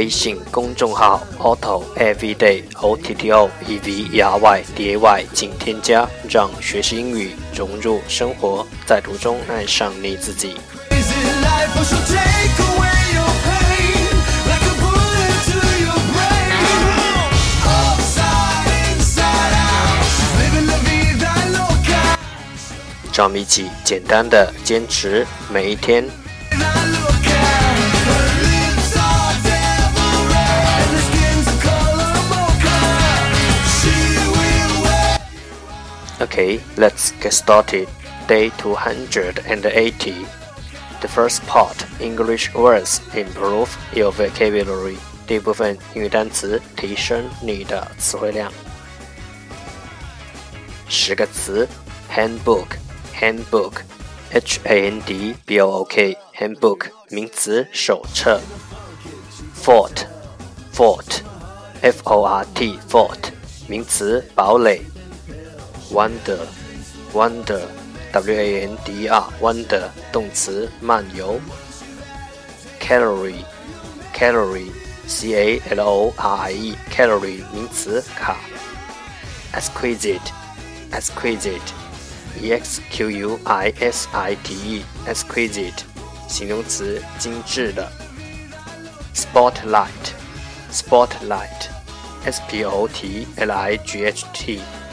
微信公众号 Otto Everyday O T T O E V E R Y D A Y，请添加，让学习英语融入生活，在途中爱上你自己。让我们一起简单的坚持每一天。Okay, let's get started. Day 280. The first part, English words improve your vocabulary. 第一部分英语单词提升你的词汇量。十个词，handbook，handbook，h a n d b o o k，handbook 名词手册。fort，fort，f o r t，fort 名词堡垒。 Wonder, wonder, w-a-n-d-e-r, wonder 动词漫游。Calorie, calorie, c-a-l-o-r-i-e, calorie 名词卡。Exquisite, exquisite, e-x-q-u-i-s-i-t-e, exquisite 形容词精致的。Spotlight, spotlight, s-p-o-t-l-i-g-h-t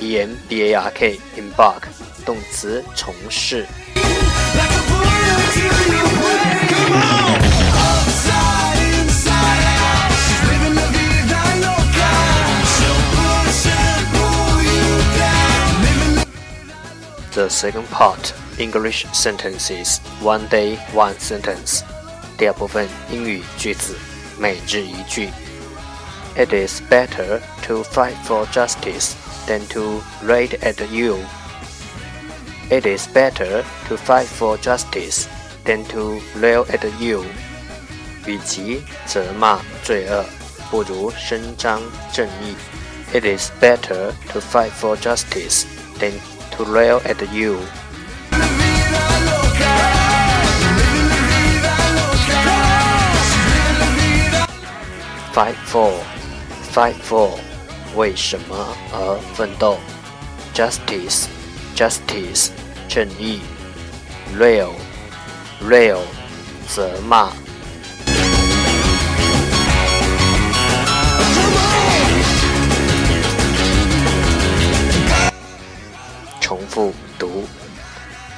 e m b a r k embark 动词从事。The second part English sentences one day one sentence 第二部分英语句子每日一句。It is better to fight for justice than to raid at you. It is better to fight for justice than to rail at you. 与其责骂罪恶，不如伸张正义。It is better to fight for justice than to rail at you. Fight for, fight for. 为什么而奋斗？Justice, justice，正义。Rail, rail，责骂。重复读。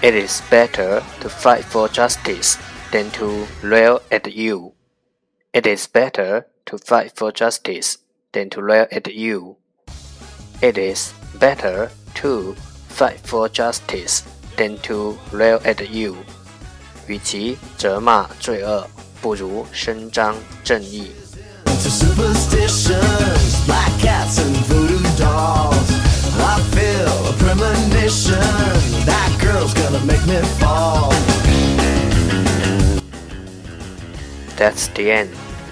It is better to fight for justice than to rail at you. It is better to fight for justice than to rail at you. It is better to fight for justice than to rail at you. 与其责骂罪恶，不如伸张正义。That's the end.